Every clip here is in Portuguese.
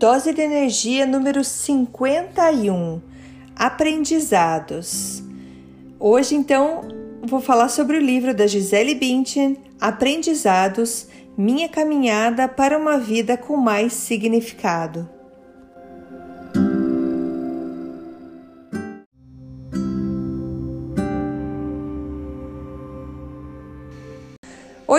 Dose de energia número 51. Aprendizados. Hoje, então, vou falar sobre o livro da Gisele Bündchen, Aprendizados: Minha caminhada para uma vida com mais significado.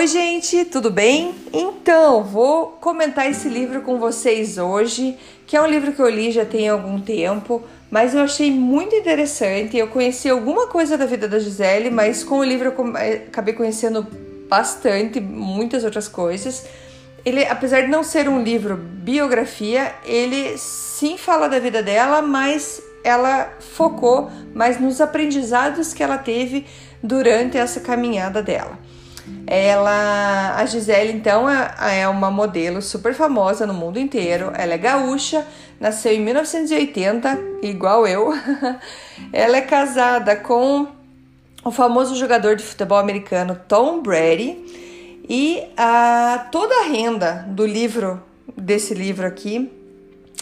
Oi, gente, tudo bem? Então, vou comentar esse livro com vocês hoje, que é um livro que eu li já tem algum tempo, mas eu achei muito interessante. Eu conheci alguma coisa da vida da Gisele, mas com o livro eu eh, acabei conhecendo bastante, muitas outras coisas. Ele, apesar de não ser um livro biografia, ele sim fala da vida dela, mas ela focou mais nos aprendizados que ela teve durante essa caminhada dela. Ela, a Gisele, então, é, é uma modelo super famosa no mundo inteiro. Ela é gaúcha, nasceu em 1980, igual eu. Ela é casada com o famoso jogador de futebol americano Tom Brady. E a, toda a renda do livro, desse livro aqui,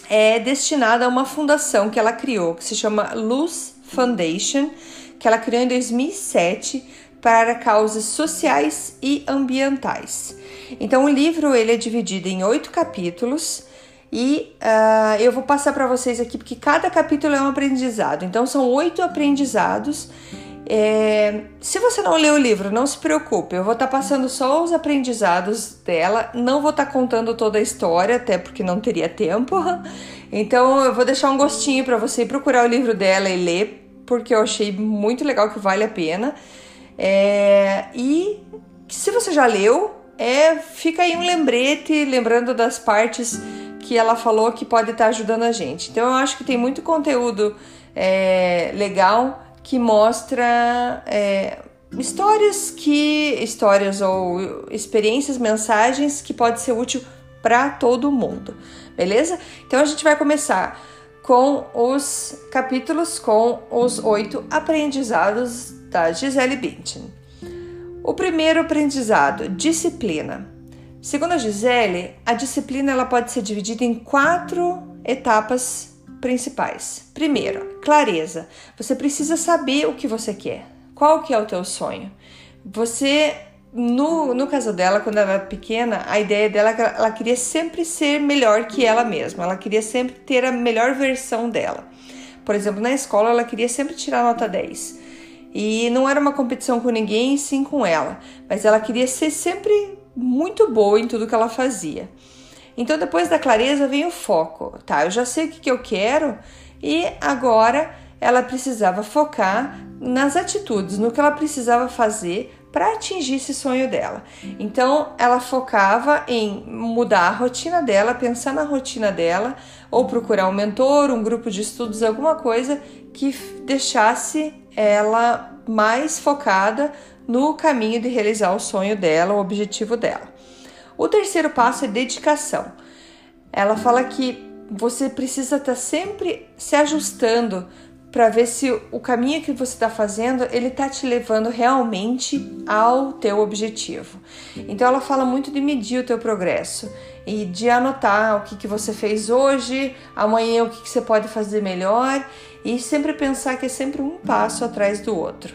é destinada a uma fundação que ela criou, que se chama Luz Foundation, que ela criou em 2007 para causas sociais e ambientais. Então o livro ele é dividido em oito capítulos e uh, eu vou passar para vocês aqui porque cada capítulo é um aprendizado. Então são oito aprendizados. É, se você não leu o livro, não se preocupe, eu vou estar tá passando só os aprendizados dela, não vou estar tá contando toda a história, até porque não teria tempo. Então eu vou deixar um gostinho para você procurar o livro dela e ler, porque eu achei muito legal que vale a pena. É, e se você já leu, é, fica aí um lembrete, lembrando das partes que ela falou que pode estar ajudando a gente. Então eu acho que tem muito conteúdo é, legal que mostra é, histórias que histórias ou experiências, mensagens que pode ser útil para todo mundo, beleza? Então a gente vai começar com os capítulos com os oito aprendizados da Gisele Bündchen. O primeiro aprendizado, disciplina. Segundo a Gisele, a disciplina ela pode ser dividida em quatro etapas principais. Primeiro, clareza. Você precisa saber o que você quer. Qual que é o teu sonho? Você no, no caso dela, quando ela era pequena, a ideia dela é que ela queria sempre ser melhor que ela mesma, ela queria sempre ter a melhor versão dela. Por exemplo, na escola, ela queria sempre tirar nota 10. E não era uma competição com ninguém, sim com ela, mas ela queria ser sempre muito boa em tudo que ela fazia. Então, depois da clareza vem o foco, tá? Eu já sei o que, que eu quero e agora ela precisava focar nas atitudes, no que ela precisava fazer para atingir esse sonho dela. Então, ela focava em mudar a rotina dela, pensar na rotina dela, ou procurar um mentor, um grupo de estudos, alguma coisa que deixasse ela mais focada no caminho de realizar o sonho dela, o objetivo dela. O terceiro passo é dedicação. Ela fala que você precisa estar tá sempre se ajustando para ver se o caminho que você está fazendo ele está te levando realmente ao teu objetivo. Então ela fala muito de medir o teu progresso e de anotar o que, que você fez hoje, amanhã o que, que você pode fazer melhor e sempre pensar que é sempre um passo atrás do outro.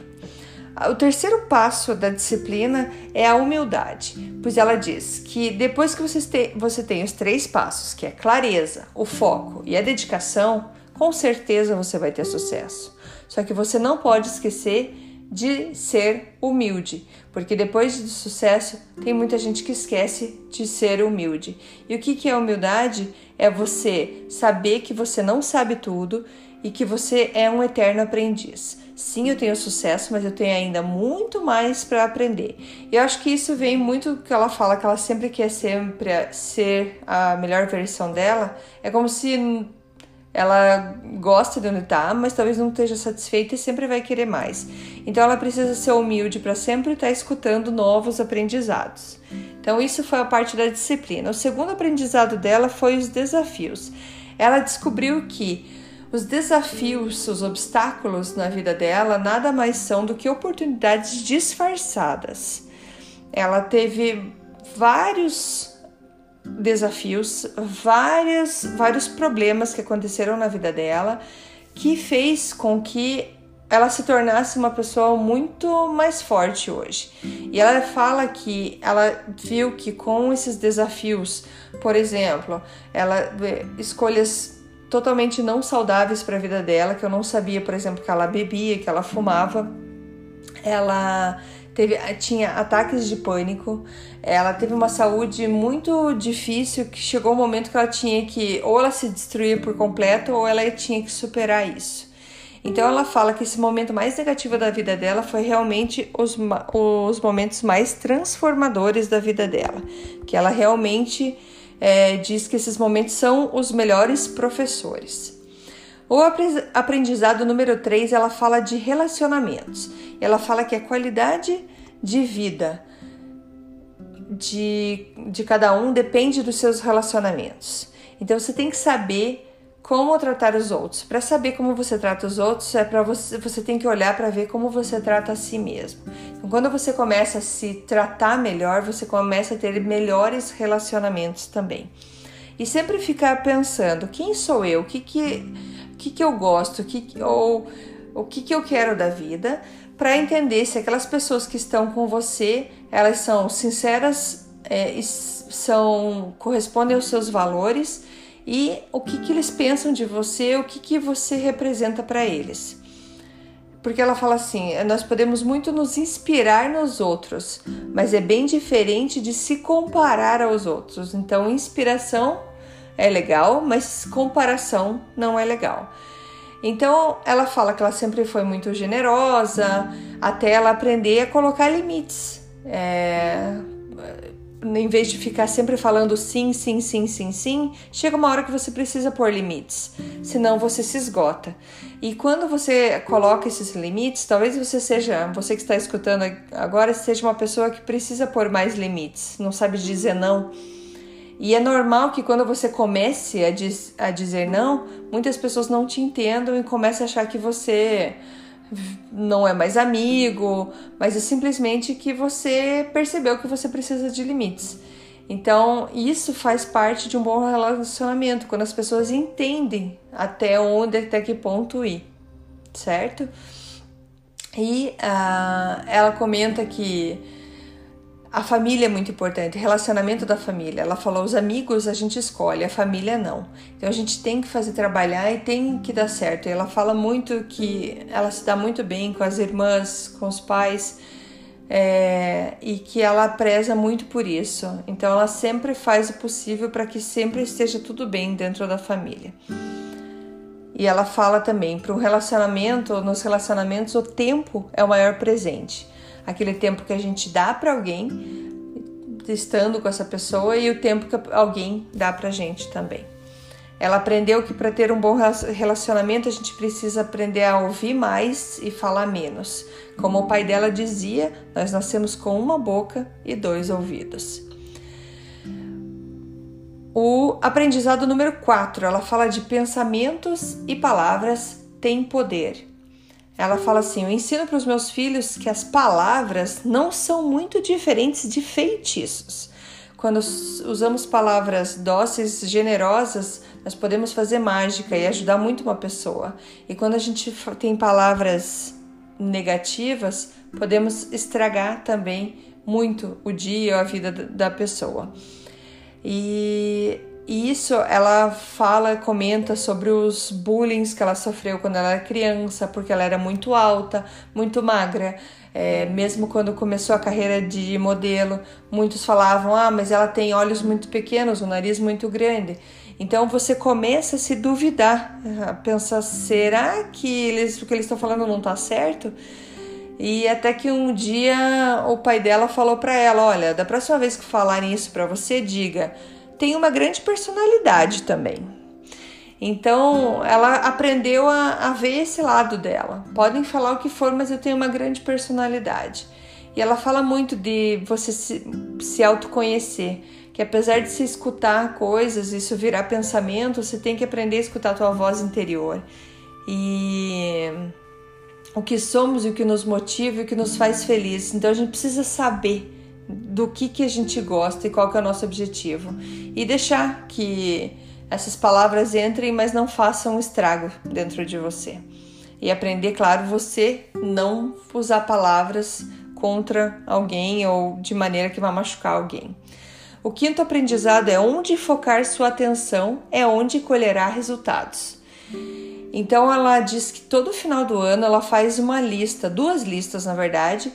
O terceiro passo da disciplina é a humildade, pois ela diz que depois que você tem, você tem os três passos, que é clareza, o foco e a dedicação, com certeza você vai ter sucesso. Só que você não pode esquecer de ser humilde, porque depois do sucesso tem muita gente que esquece de ser humilde. E o que, é humildade? É você saber que você não sabe tudo e que você é um eterno aprendiz. Sim, eu tenho sucesso, mas eu tenho ainda muito mais para aprender. E eu acho que isso vem muito do que ela fala, que ela sempre quer sempre ser a melhor versão dela. É como se ela gosta de onde está, mas talvez não esteja satisfeita e sempre vai querer mais. Então ela precisa ser humilde para sempre estar tá escutando novos aprendizados. Então isso foi a parte da disciplina. O segundo aprendizado dela foi os desafios. Ela descobriu que os desafios, os obstáculos na vida dela nada mais são do que oportunidades disfarçadas. Ela teve vários desafios, vários, vários problemas que aconteceram na vida dela, que fez com que ela se tornasse uma pessoa muito mais forte hoje. E ela fala que ela viu que com esses desafios, por exemplo, ela escolhas totalmente não saudáveis para a vida dela, que eu não sabia, por exemplo, que ela bebia, que ela fumava. Ela teve, tinha ataques de pânico, ela teve uma saúde muito difícil que chegou um momento que ela tinha que ou ela se destruir por completo ou ela tinha que superar isso. Então ela fala que esse momento mais negativo da vida dela foi realmente os, os momentos mais transformadores da vida dela, que ela realmente é, diz que esses momentos são os melhores professores. O aprendizado número 3, ela fala de relacionamentos. Ela fala que a qualidade de vida de, de cada um depende dos seus relacionamentos. Então você tem que saber como tratar os outros. Para saber como você trata os outros, é para você, você tem que olhar para ver como você trata a si mesmo. Então, quando você começa a se tratar melhor, você começa a ter melhores relacionamentos também. E sempre ficar pensando, quem sou eu? O que que, que, que eu gosto? Que, ou o que, que eu quero da vida? Para entender se aquelas pessoas que estão com você, elas são sinceras, é, são correspondem aos seus valores e o que, que eles pensam de você, o que, que você representa para eles. Porque ela fala assim: nós podemos muito nos inspirar nos outros, mas é bem diferente de se comparar aos outros. Então, inspiração é legal, mas comparação não é legal. Então, ela fala que ela sempre foi muito generosa, até ela aprender a colocar limites. É, em vez de ficar sempre falando sim, sim, sim, sim, sim, chega uma hora que você precisa pôr limites, senão você se esgota. E quando você coloca esses limites, talvez você seja, você que está escutando agora, seja uma pessoa que precisa pôr mais limites, não sabe dizer não. E é normal que quando você comece a, diz, a dizer não, muitas pessoas não te entendam e comecem a achar que você não é mais amigo, mas é simplesmente que você percebeu que você precisa de limites. Então, isso faz parte de um bom relacionamento, quando as pessoas entendem até onde, até que ponto ir, certo? E uh, ela comenta que a família é muito importante, relacionamento da família. Ela falou: os amigos a gente escolhe, a família não. Então a gente tem que fazer trabalhar e tem que dar certo. E ela fala muito que ela se dá muito bem com as irmãs, com os pais. É, e que ela preza muito por isso. Então ela sempre faz o possível para que sempre esteja tudo bem dentro da família. E ela fala também para o relacionamento, nos relacionamentos o tempo é o maior presente aquele tempo que a gente dá para alguém estando com essa pessoa e o tempo que alguém dá pra gente também. Ela aprendeu que para ter um bom relacionamento a gente precisa aprender a ouvir mais e falar menos. Como o pai dela dizia, nós nascemos com uma boca e dois ouvidos. O aprendizado número 4, ela fala de pensamentos e palavras têm poder. Ela fala assim: Eu ensino para os meus filhos que as palavras não são muito diferentes de feitiços. Quando usamos palavras dóceis, generosas, nós podemos fazer mágica e ajudar muito uma pessoa. E quando a gente tem palavras negativas, podemos estragar também muito o dia ou a vida da pessoa. E e isso ela fala, comenta sobre os bullying que ela sofreu quando ela era criança, porque ela era muito alta, muito magra. É, mesmo quando começou a carreira de modelo, muitos falavam: ah, mas ela tem olhos muito pequenos, um nariz muito grande. Então você começa a se duvidar, a pensar: será que eles, o que eles estão falando não está certo? E até que um dia o pai dela falou para ela: Olha, da próxima vez que falarem isso para você, diga, tem uma grande personalidade também. Então ela aprendeu a, a, ver esse lado dela. Podem falar o que for, mas eu tenho uma grande personalidade. E ela fala muito de você se, se autoconhecer, que apesar de se escutar coisas, isso virar pensamento, você tem que aprender a escutar a tua voz interior. E o que somos e o que nos motiva e o que nos faz felizes. Então a gente precisa saber do que, que a gente gosta e qual que é o nosso objetivo. E deixar que essas palavras entrem, mas não façam estrago dentro de você. E aprender, claro, você não usar palavras contra alguém ou de maneira que vai machucar alguém. O quinto aprendizado é onde focar sua atenção é onde colherá resultados. Então ela diz que todo final do ano ela faz uma lista, duas listas na verdade,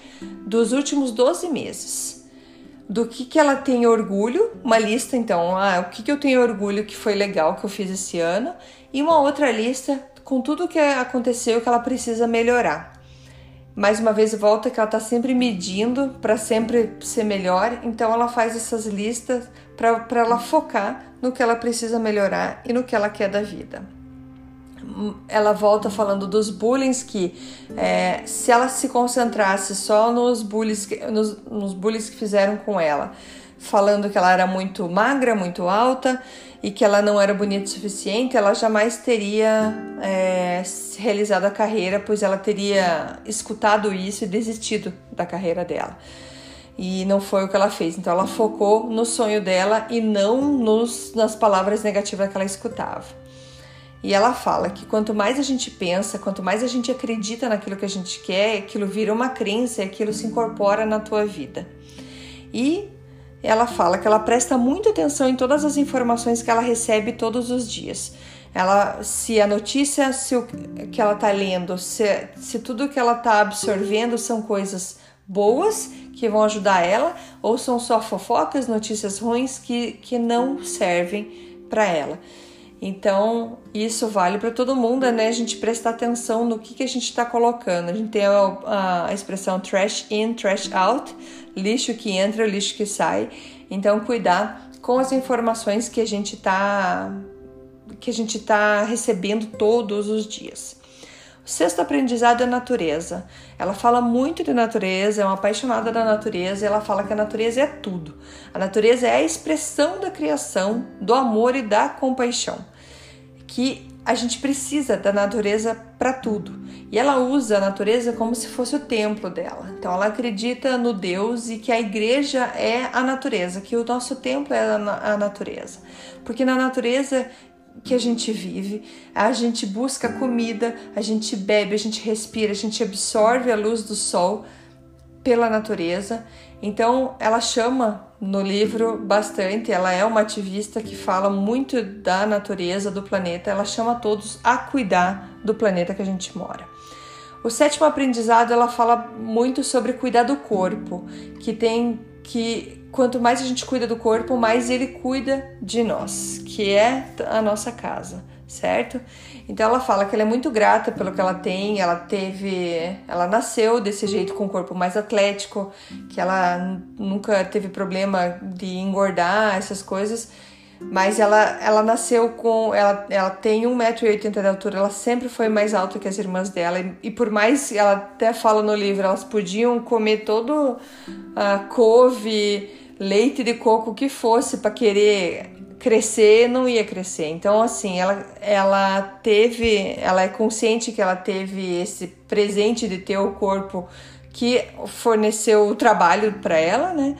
dos últimos 12 meses. Do que, que ela tem orgulho, uma lista então, ah, o que, que eu tenho orgulho que foi legal que eu fiz esse ano, e uma outra lista com tudo que aconteceu que ela precisa melhorar. Mais uma vez volta que ela está sempre medindo para sempre ser melhor, então ela faz essas listas para ela focar no que ela precisa melhorar e no que ela quer da vida ela volta falando dos bullying que é, se ela se concentrasse só nos bullies, que, nos, nos bullies que fizeram com ela, falando que ela era muito magra, muito alta e que ela não era bonita o suficiente, ela jamais teria é, realizado a carreira, pois ela teria escutado isso e desistido da carreira dela. E não foi o que ela fez. Então ela focou no sonho dela e não nos, nas palavras negativas que ela escutava. E ela fala que quanto mais a gente pensa, quanto mais a gente acredita naquilo que a gente quer, aquilo vira uma crença e aquilo se incorpora na tua vida. E ela fala que ela presta muita atenção em todas as informações que ela recebe todos os dias. Ela, se a notícia se o que ela está lendo, se, se tudo que ela está absorvendo são coisas boas que vão ajudar ela, ou são só fofocas, notícias ruins que, que não servem para ela. Então, isso vale para todo mundo, né? A gente prestar atenção no que, que a gente está colocando. A gente tem a, a, expressão trash in, trash out, lixo que entra, lixo que sai. Então, cuidar com as informações que a gente está que a gente está recebendo todos os dias. O sexto aprendizado é natureza. Ela fala muito de natureza, é uma apaixonada da natureza, e ela fala que a natureza é tudo. A natureza é a expressão da criação, do amor e da compaixão. Que a gente precisa da natureza para tudo. E ela usa a natureza como se fosse o templo dela. Então ela acredita no Deus e que a igreja é a natureza, que o nosso templo é a natureza. Porque na natureza que a gente vive, a gente busca comida, a gente bebe, a gente respira, a gente absorve a luz do sol pela natureza. Então, ela chama no livro bastante, ela é uma ativista que fala muito da natureza do planeta, ela chama todos a cuidar do planeta que a gente mora. O sétimo aprendizado, ela fala muito sobre cuidar do corpo, que tem que quanto mais a gente cuida do corpo, mais ele cuida de nós, que é a nossa casa, certo? Então ela fala que ela é muito grata pelo que ela tem, ela teve, ela nasceu desse jeito com o corpo mais atlético, que ela nunca teve problema de engordar, essas coisas. Mas ela, ela nasceu com. Ela, ela tem 1,80m de altura, ela sempre foi mais alta que as irmãs dela. E, e por mais, ela até fala no livro, elas podiam comer todo a uh, couve, leite de coco que fosse para querer crescer, não ia crescer. Então, assim, ela, ela teve, ela é consciente que ela teve esse presente de ter o corpo que forneceu o trabalho para ela, né?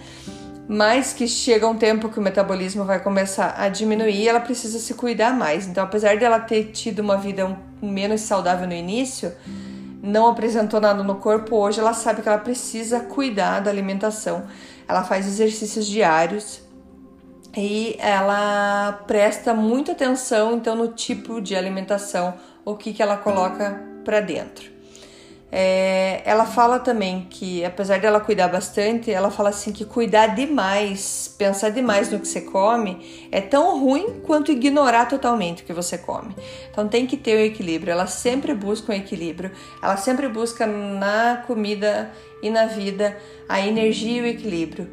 Mas que chega um tempo que o metabolismo vai começar a diminuir, ela precisa se cuidar mais. Então, apesar dela ter tido uma vida menos saudável no início, não apresentou nada no corpo, hoje ela sabe que ela precisa cuidar da alimentação ela faz exercícios diários e ela presta muita atenção então no tipo de alimentação, o que, que ela coloca para dentro. É, ela fala também que, apesar dela cuidar bastante, ela fala assim que cuidar demais, pensar demais no que você come, é tão ruim quanto ignorar totalmente o que você come. Então tem que ter o um equilíbrio. Ela sempre busca um equilíbrio. Ela sempre busca na comida e na vida a energia e o equilíbrio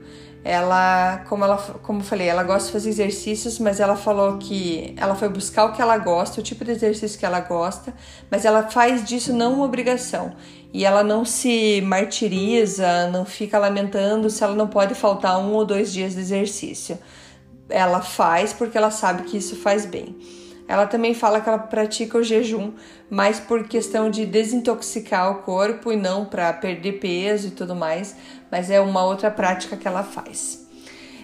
ela, como ela, como eu falei, ela gosta de fazer exercícios, mas ela falou que ela foi buscar o que ela gosta, o tipo de exercício que ela gosta, mas ela faz disso não uma obrigação. E ela não se martiriza, não fica lamentando se ela não pode faltar um ou dois dias de exercício. Ela faz porque ela sabe que isso faz bem. Ela também fala que ela pratica o jejum mais por questão de desintoxicar o corpo e não para perder peso e tudo mais, mas é uma outra prática que ela faz.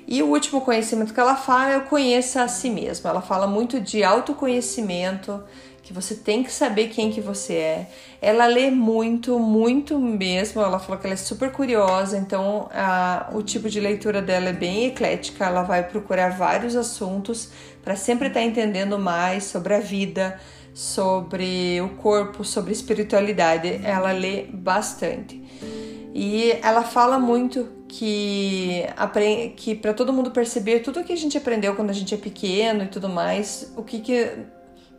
E o último conhecimento que ela fala é o conheça a si mesma. Ela fala muito de autoconhecimento, que você tem que saber quem que você é. Ela lê muito, muito mesmo. Ela falou que ela é super curiosa, então a, o tipo de leitura dela é bem eclética. Ela vai procurar vários assuntos para sempre estar tá entendendo mais sobre a vida, sobre o corpo, sobre espiritualidade. Ela lê bastante. E ela fala muito que, que para todo mundo perceber tudo que a gente aprendeu quando a gente é pequeno e tudo mais, o que, que,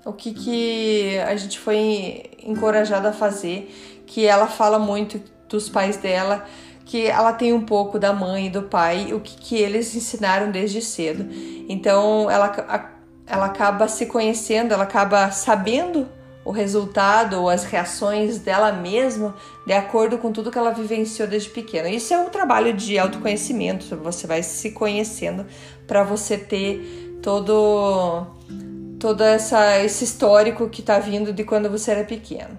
o que, que a gente foi encorajada a fazer, que ela fala muito dos pais dela, que ela tem um pouco da mãe e do pai, o que, que eles ensinaram desde cedo. Então ela, ela acaba se conhecendo, ela acaba sabendo o resultado ou as reações dela mesma de acordo com tudo que ela vivenciou desde pequena. Isso é um trabalho de autoconhecimento, você vai se conhecendo para você ter todo todo essa, esse histórico que está vindo de quando você era pequeno.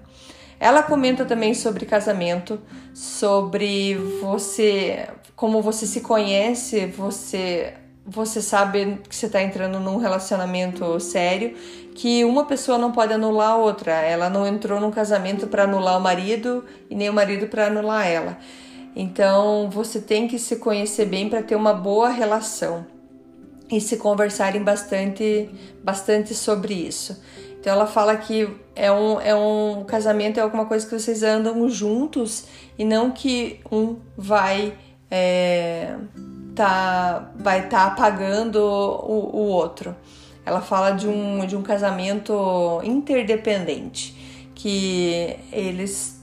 Ela comenta também sobre casamento, sobre você, como você se conhece, você você sabe que você está entrando num relacionamento sério, que uma pessoa não pode anular a outra. Ela não entrou num casamento para anular o marido e nem o marido para anular ela. Então você tem que se conhecer bem para ter uma boa relação e se conversarem bastante, bastante sobre isso. Então ela fala que é um, é um casamento é alguma coisa que vocês andam juntos e não que um vai é, tá, vai estar tá apagando o, o outro. Ela fala de um, de um casamento interdependente, que eles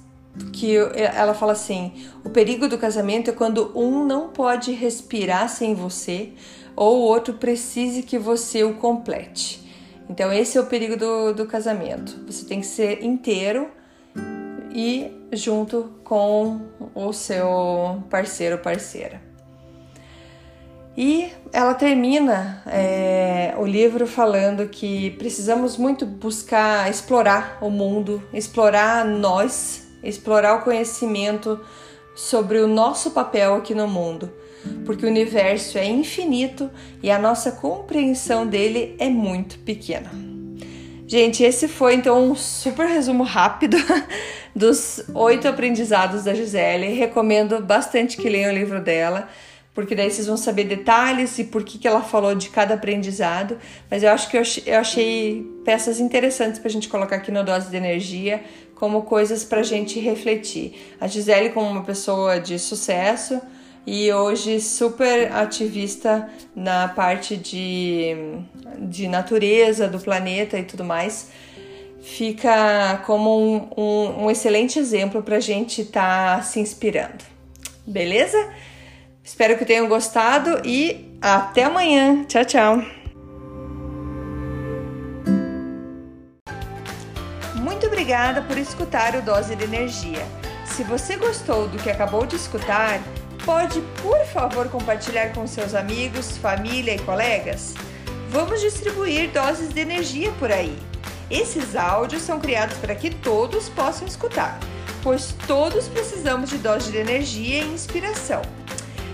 que ela fala assim: o perigo do casamento é quando um não pode respirar sem você ou o outro precise que você o complete. Então, esse é o perigo do, do casamento. Você tem que ser inteiro e junto com o seu parceiro ou parceira. E ela termina é, o livro falando que precisamos muito buscar explorar o mundo, explorar nós, explorar o conhecimento sobre o nosso papel aqui no mundo, porque o universo é infinito e a nossa compreensão dele é muito pequena. Gente, esse foi então um super resumo rápido dos oito aprendizados da Gisele. Recomendo bastante que leiam o livro dela porque daí vocês vão saber detalhes e por que, que ela falou de cada aprendizado. Mas eu acho que eu achei peças interessantes para a gente colocar aqui no Dose de Energia como coisas para a gente refletir. A Gisele, como uma pessoa de sucesso e hoje super ativista na parte de, de natureza do planeta e tudo mais, fica como um, um, um excelente exemplo para a gente estar tá se inspirando. Beleza? Espero que tenham gostado e até amanhã. Tchau, tchau. Muito obrigada por escutar o Dose de Energia. Se você gostou do que acabou de escutar, pode, por favor, compartilhar com seus amigos, família e colegas? Vamos distribuir doses de energia por aí. Esses áudios são criados para que todos possam escutar, pois todos precisamos de doses de energia e inspiração.